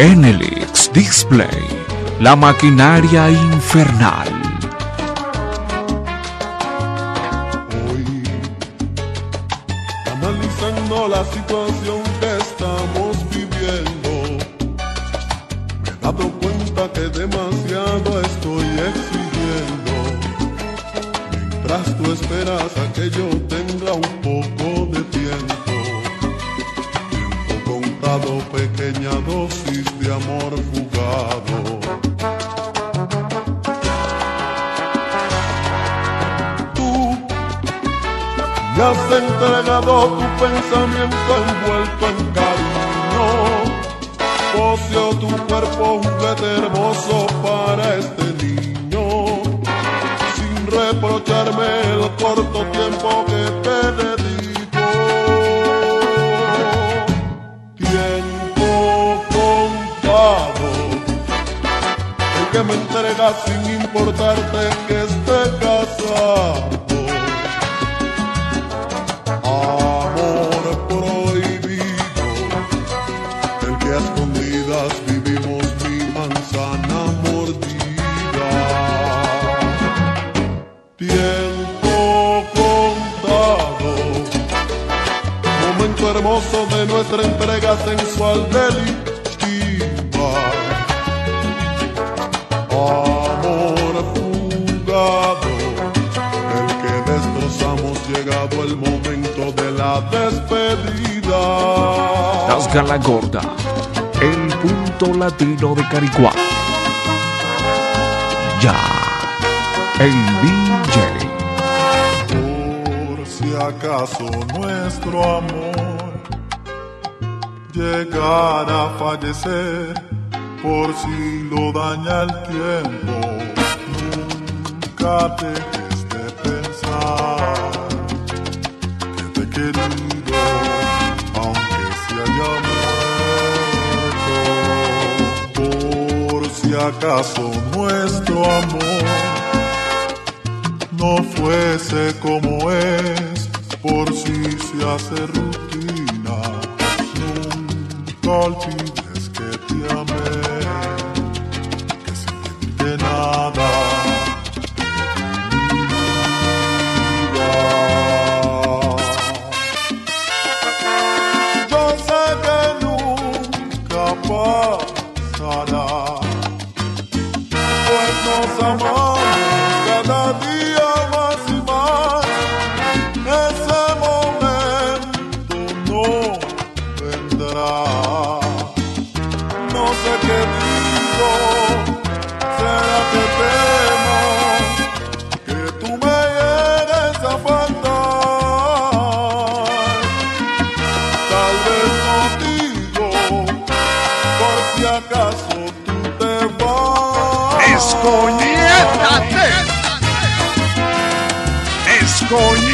Enelix Display, la maquinaria infernal. me entregas sin importarte que esté casado. Amor prohibido, el que a escondidas vivimos mi manzana mordida. Tiempo contado, momento hermoso de nuestra entrega sensual delicada. despedida. Nazca la gorda, el punto latino de Caricua. Ya, el DJ. Por si acaso nuestro amor llegara a fallecer, por si lo daña el tiempo, nunca te acaso nuestro amor no fuese como es, por si se hace rutina. ¡Descoñétate! ¡Descoñétate!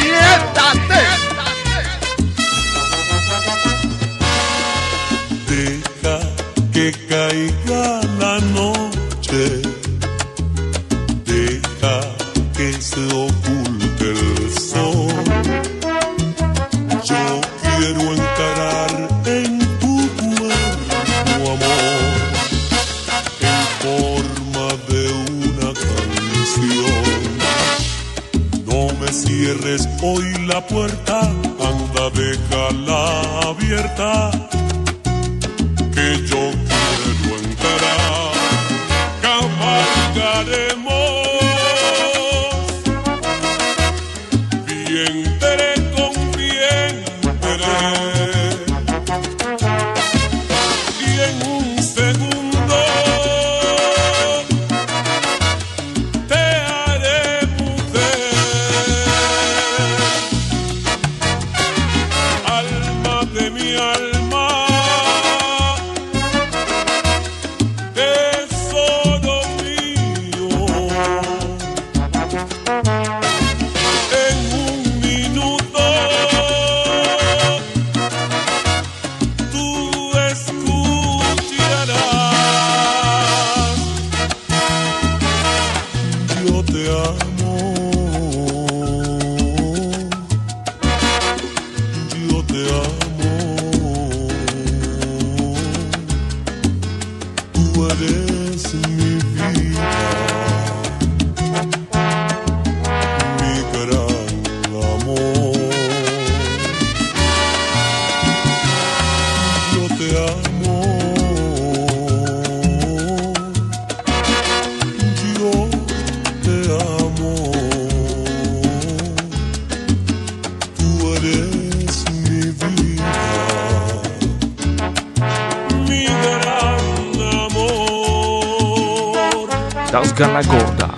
La Gorda,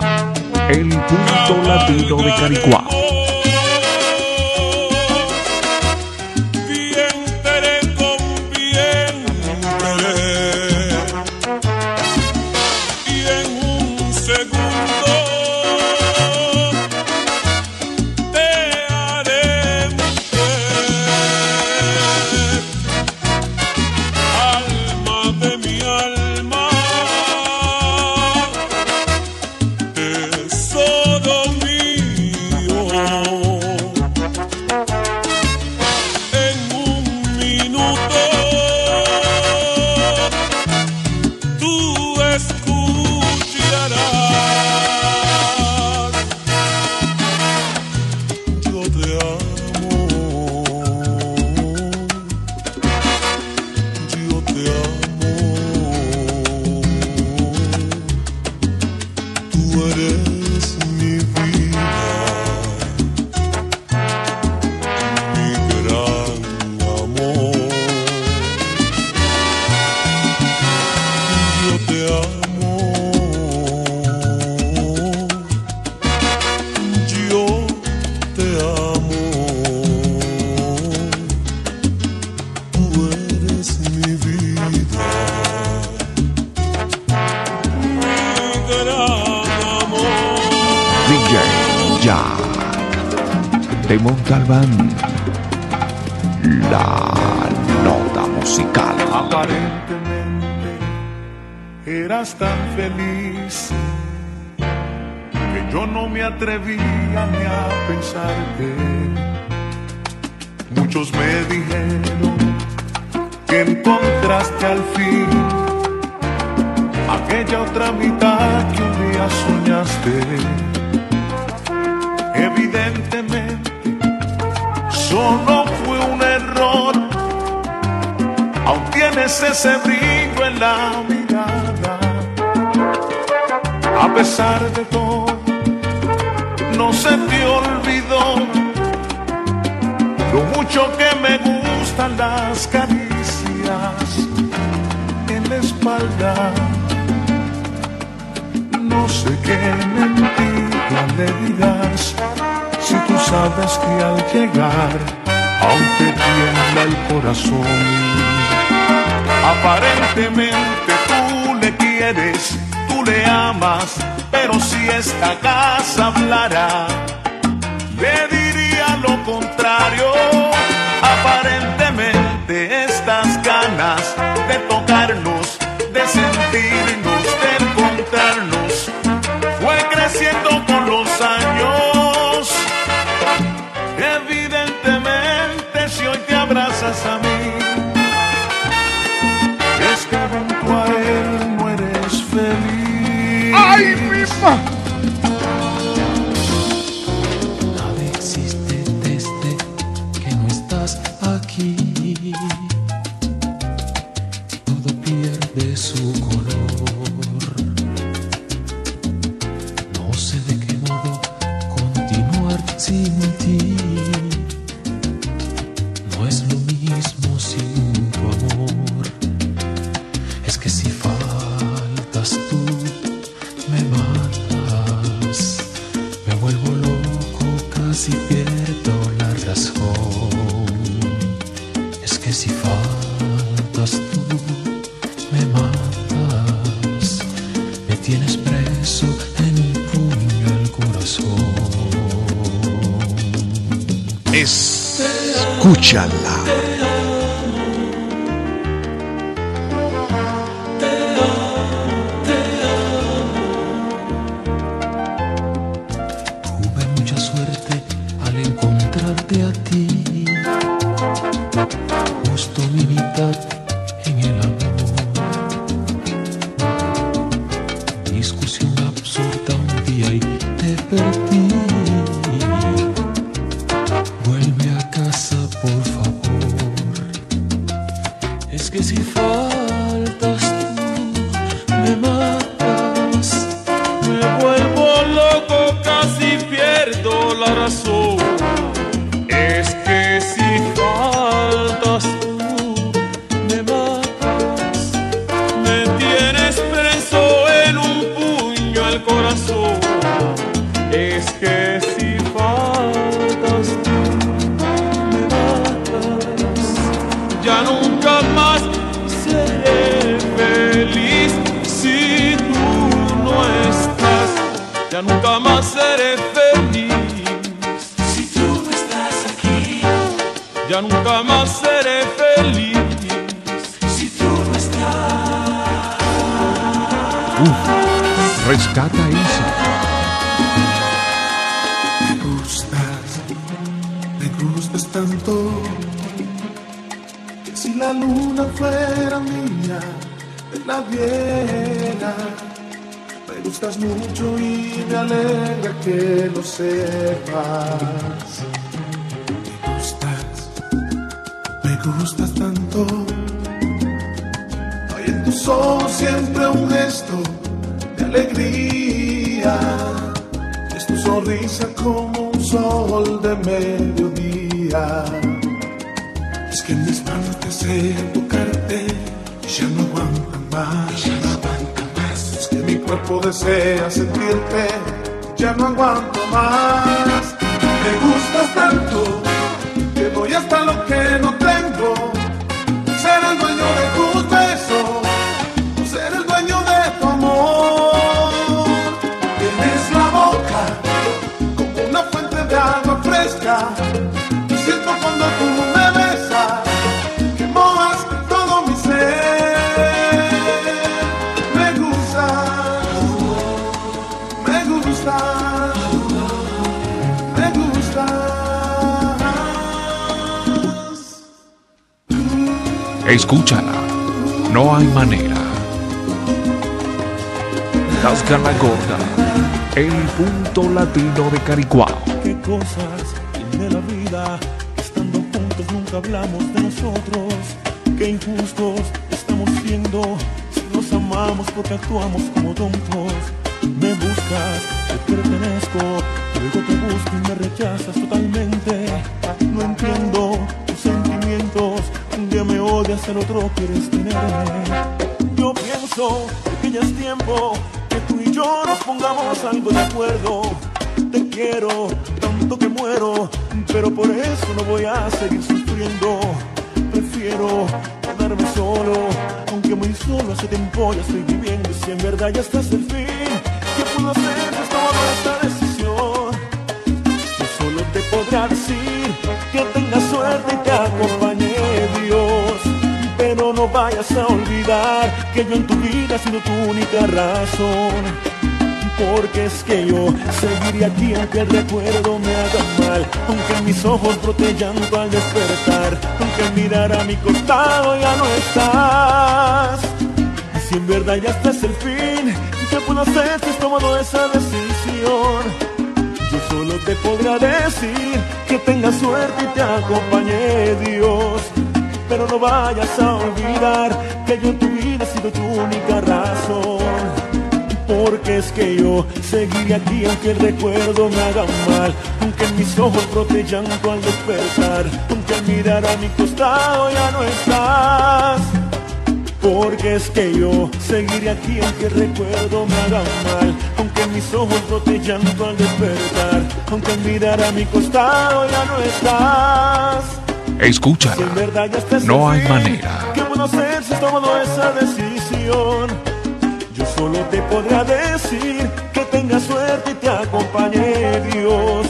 el punto latino de Caricuá. Atrevía a pensarte. Muchos me dijeron que encontraste al fin aquella otra mitad que un día soñaste. Evidentemente solo fue un error. Aún tienes ese brillo en la mirada. A pesar de todo, no se te olvidó lo mucho que me gustan las caricias en la espalda. No sé qué mentira le dirás si tú sabes que al llegar, aunque tiembla el corazón, aparentemente tú le quieres, tú le amas, pero si esta casa hablara, Escúchala. Uf, rescata esa. Me gustas, me gustas tanto. Que si la luna fuera mía, te la diera. Me gustas mucho y me alegra que lo sepas. Sonrisa como un sol de mediodía. Es que mis manos desean tocarte y ya no aguantan más. Ya no aguantan más. Es que mi cuerpo desea sentirte, ya no aguanto más. Me gustas tanto que doy hasta lo que no tengo. Ser el dueño de tus besos, Escúchala. No hay manera. Las la gorda. El punto latino de Caricuao. qué cosas tiene la vida. Estando juntos nunca hablamos de nosotros. Qué injustos estamos siendo. Si nos amamos porque actuamos como tontos. Me buscas, te pertenezco. Luego te busco y me rechazas totalmente. No entiendo. Me odias, el otro quieres tenerme. Yo pienso que ya es tiempo que tú y yo nos pongamos algo de acuerdo. Te quiero tanto que muero, pero por eso no voy a seguir sufriendo. Prefiero quedarme solo, aunque muy solo hace tiempo ya estoy viviendo. Y si en verdad ya estás el fin, vayas a olvidar que yo en tu vida he sido tu única razón. Porque es que yo seguiré aquí aunque el recuerdo me haga mal. Aunque mis ojos brote al despertar. Aunque mirar a mi costado ya no estás. Y si en verdad ya estás el fin, ¿qué puedo hacer si has tomado esa decisión? Yo solo te podrá decir que tengas suerte y te acompañe Dios. Pero no vayas a olvidar que yo en tu vida he sido tu única razón. Porque es que yo seguiré aquí aunque el recuerdo me haga mal. Aunque en mis ojos brote llanto al despertar. Aunque al mirar a mi costado ya no estás. Porque es que yo seguiré aquí aunque el recuerdo me haga mal Aunque en mis ojos brote llanto al despertar Aunque al mirar a mi costado ya no estás Escúchala. No hay manera. ¿Qué puedo hacer si he tomado esa decisión? Yo solo te podré decir que tengas suerte y te acompañe Dios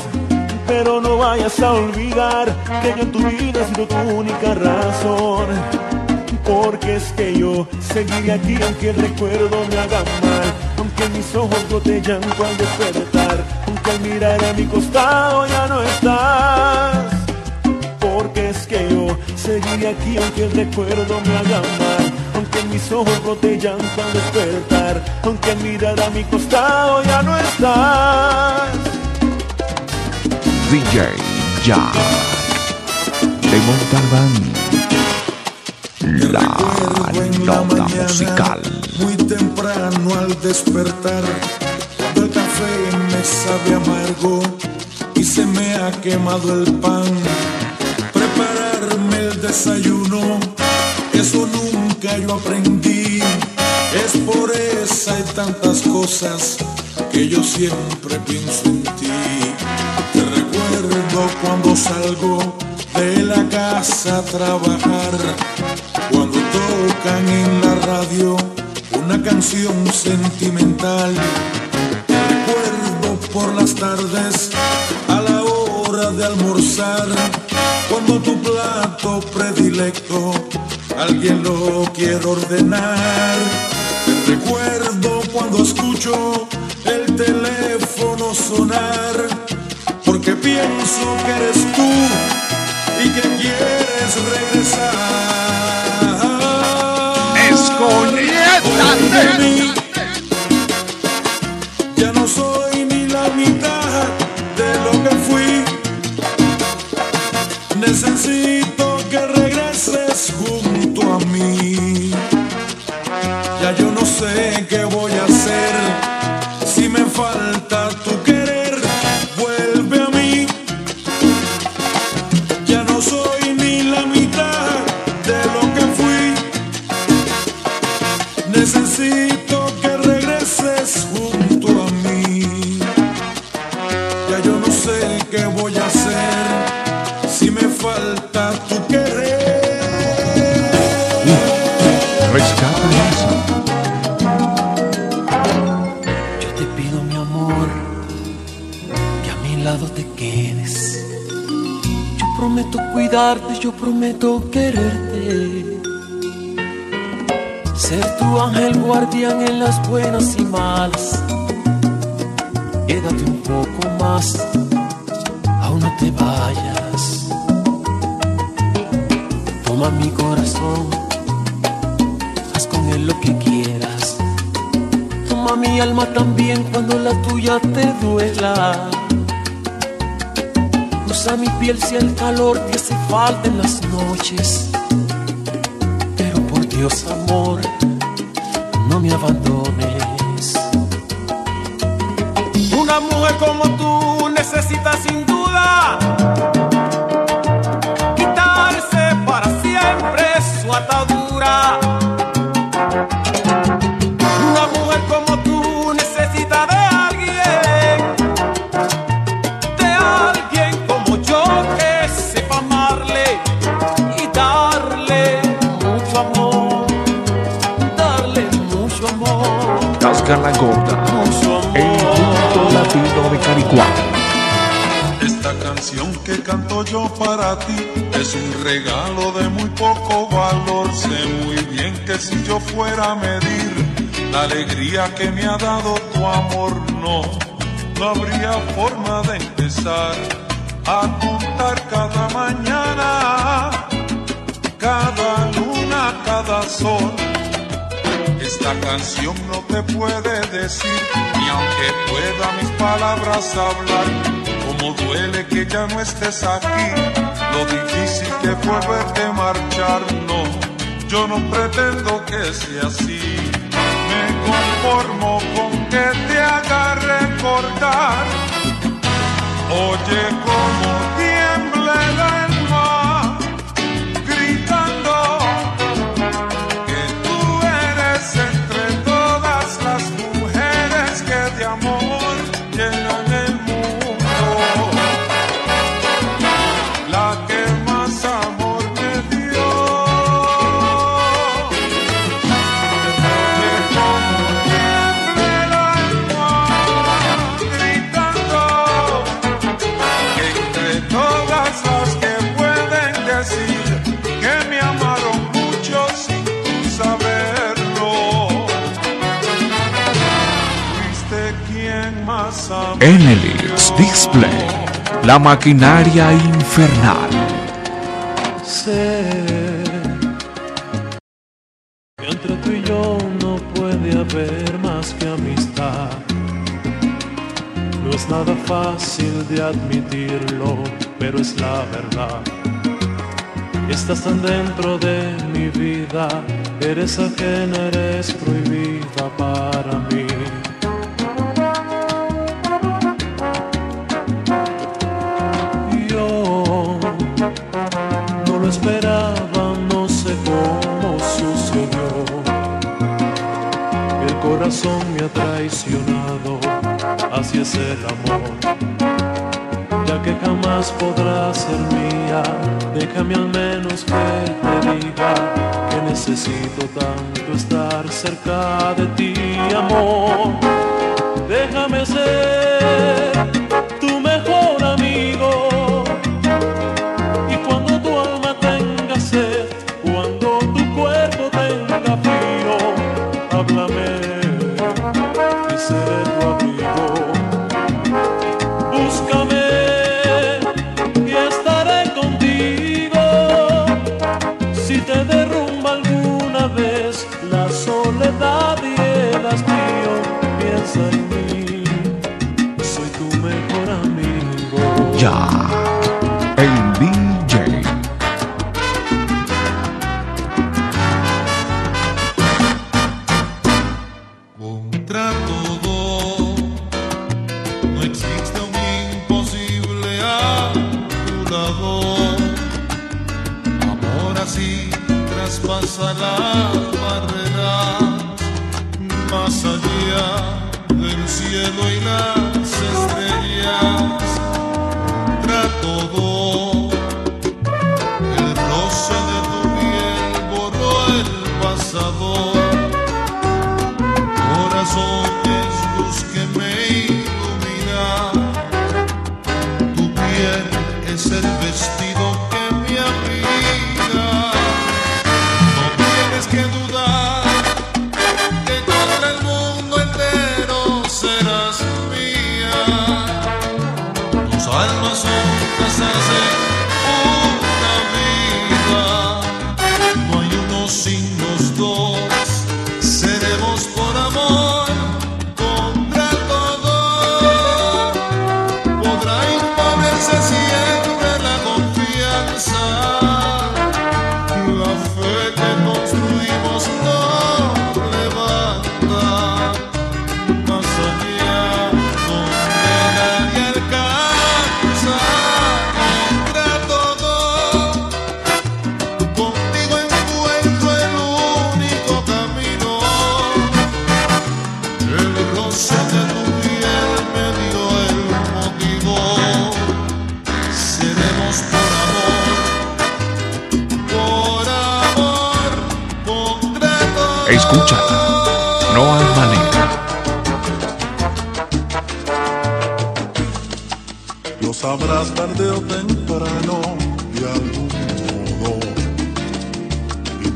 Pero no vayas a olvidar que yo en tu vida he sido tu única razón porque es que yo seguiré aquí aunque el recuerdo me haga mal Aunque mis ojos brote llanto al despertar Aunque al mirar a mi costado ya no estás Porque es que yo seguiré aquí aunque el recuerdo me haga mal Aunque mis ojos brote llanto al despertar Aunque mirar a mi costado ya no estás DJ Jack. De Montalbán. La nota mañana, musical. Muy temprano al despertar, cuando el café me sabe amargo y se me ha quemado el pan. Desayuno, eso nunca yo aprendí. Es por esa y tantas cosas que yo siempre pienso en ti. Te recuerdo cuando salgo de la casa a trabajar, cuando tocan en la radio una canción sentimental. Te recuerdo por las tardes a la hora hora de almorzar, cuando tu plato predilecto alguien lo quiere ordenar. Te recuerdo cuando escucho el teléfono sonar, porque pienso que eres tú y que quieres regresar. ¡Escoñétate! Necesito que regreses junto a mí. Ya yo no sé qué voy a hacer. Si me falta Yo te pido, mi amor, que a mi lado te quedes. Yo prometo cuidarte, yo prometo quererte. Ser tu ángel guardián en las buenas y malas. Quédate un poco más, aún no te vayas. Toma mi corazón, quieras. Toma mi alma también cuando la tuya te duela. Usa mi piel si el calor te hace falta en las noches. Pero por Dios, amor, no me abandones. Una mujer como tú necesita sin duda quitarse para siempre su atadura. Regalo de muy poco valor. Sé muy bien que si yo fuera a medir la alegría que me ha dado tu amor, no, no habría forma de empezar a contar cada mañana, cada luna, cada sol. Esta canción no te puede decir, ni aunque pueda mis palabras hablar, como duele que ya no estés aquí, lo difícil que fue verte marchar, no, yo no pretendo que sea así, me conformo con que te haga recordar, oye como La maquinaria infernal. Sé entre tú y yo no puede haber más que amistad. No es nada fácil de admitirlo, pero es la verdad. Estás tan dentro de mi vida, eres ajena, eres prohibida para mí. Corazón me ha traicionado, así es amor. Ya que jamás podrá ser mía, déjame al menos que te diga que necesito tanto estar cerca de ti, amor. Déjame ser en mí, soy tu mejor amigo. Ya,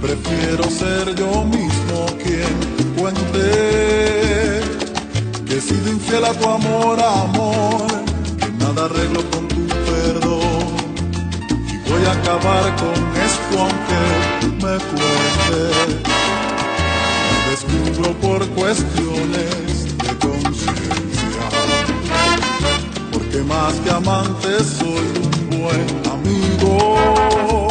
prefiero ser yo mismo quien cuente que he sido infiel a tu amor, amor, que nada arreglo con tu perdón. Y voy a acabar con esto aunque me cueste. Me descubro por cuestiones de conciencia porque más que amante soy un buen amigo.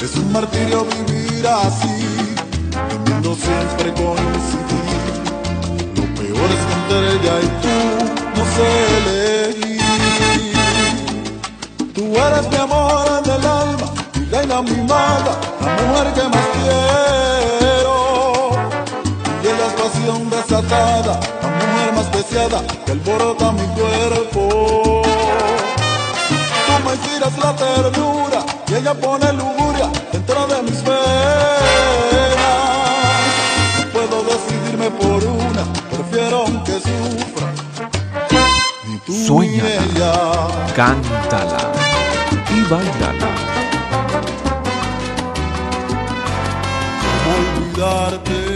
Es un martirio vivir así, temiendo siempre coincidir. Lo peor es que entre ella y tú no sé elegir. Tú eres mi amor del alma, mi reina mimada, la mujer que más quiero. Y ella es pasión desatada, la mujer más deseada que alborota mi cuerpo. Tú me inspiras la ternura y ella pone lujuria dentro de mis Cántala y bailala. ¿Cómo olvidarte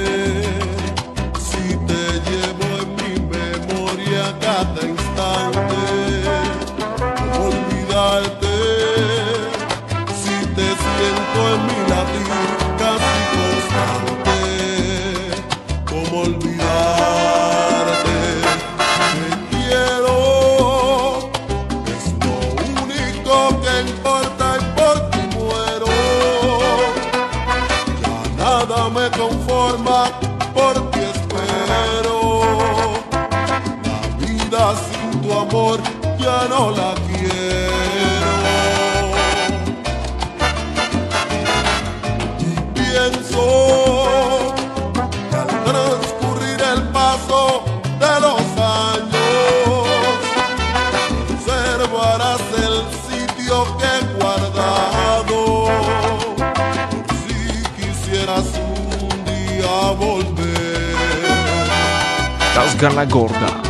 paso de los años, observarás el sitio que he guardado si quisieras un día volver. Tasga la gorda.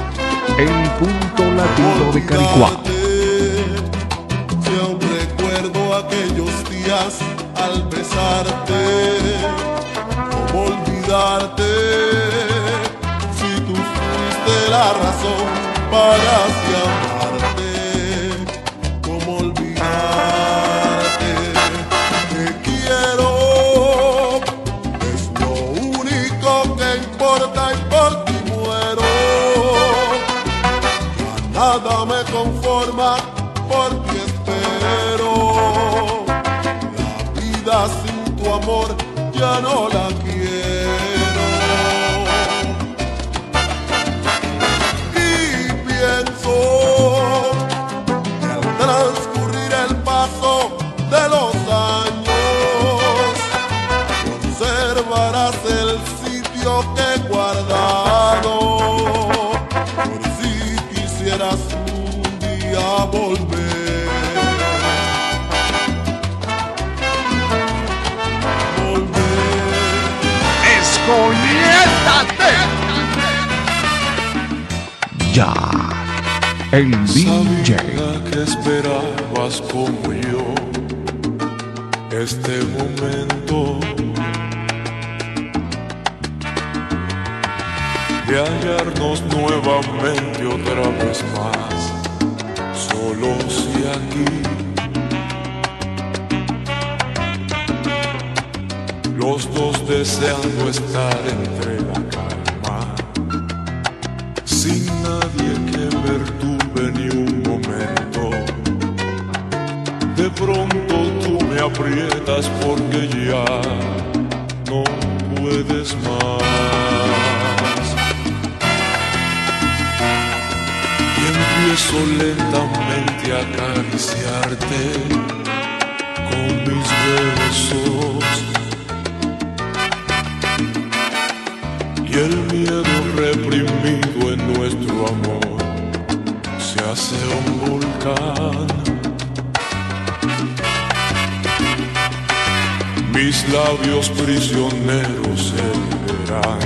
El punto latino de Caricuá. Si aún recuerdo aquellos días al besarte, cómo olvidarte la razón para así el DJ. Que esperabas como yo este momento de hallarnos nuevamente otra vez más, solos y aquí. Los dos deseando estar entre me aprietas porque ya no puedes más. Y empiezo lentamente a acariciarte con mis besos. Y el miedo reprimido en nuestro amor se hace un volcán. Mis labios prisioneros se liberan.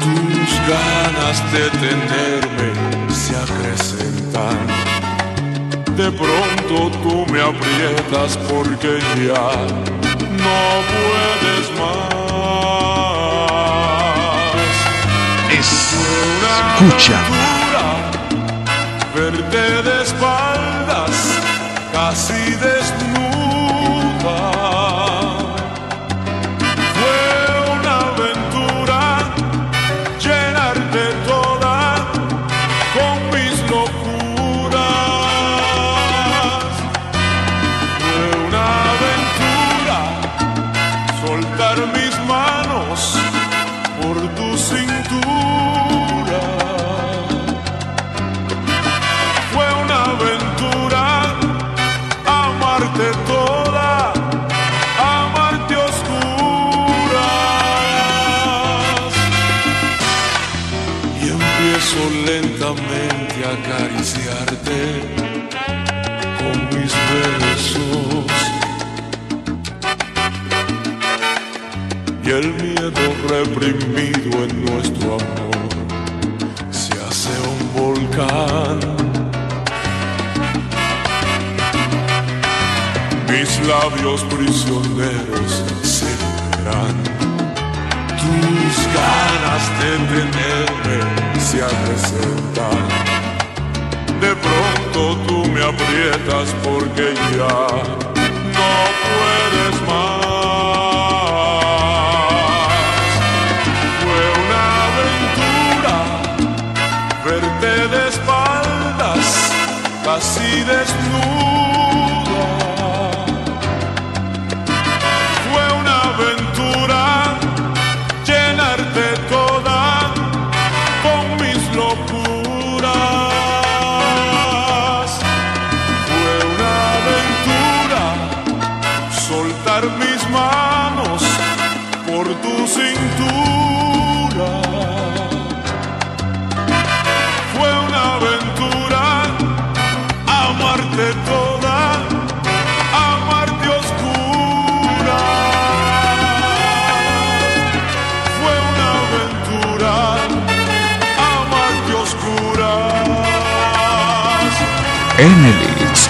Tus ganas de tenerme se acrecentan. De pronto tú me aprietas porque ya no puedes más. Escucha. Verte de espaldas, casi desnuda. Labios prisioneros se liberan. Tus ganas de tenerme se acrecentan. De pronto tú me aprietas porque ya no puedes más.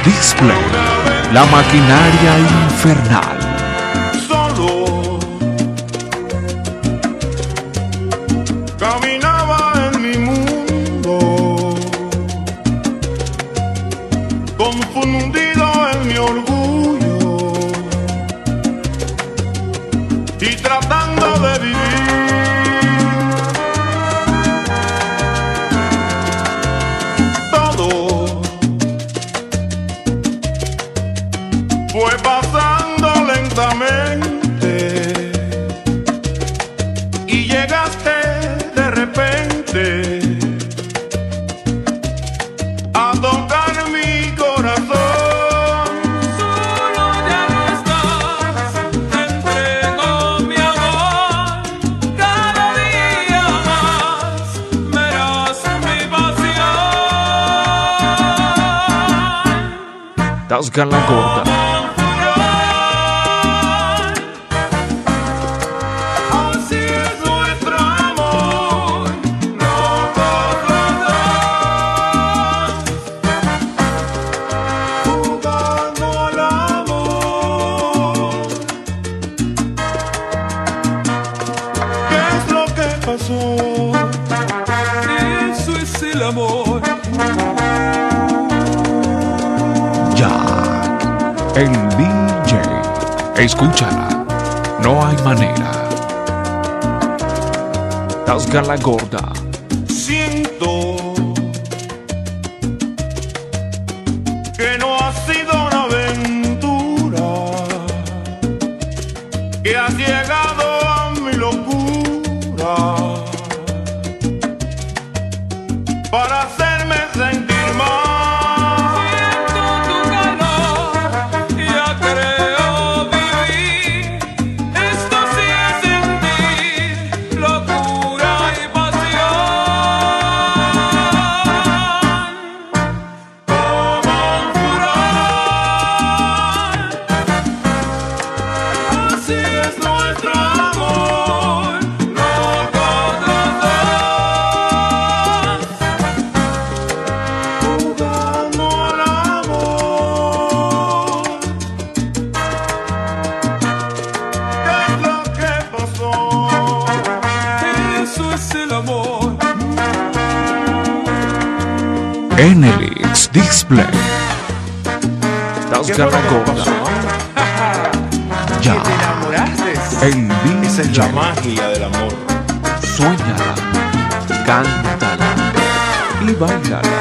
Display, la maquinaria infernal. música. Gorda. Amor.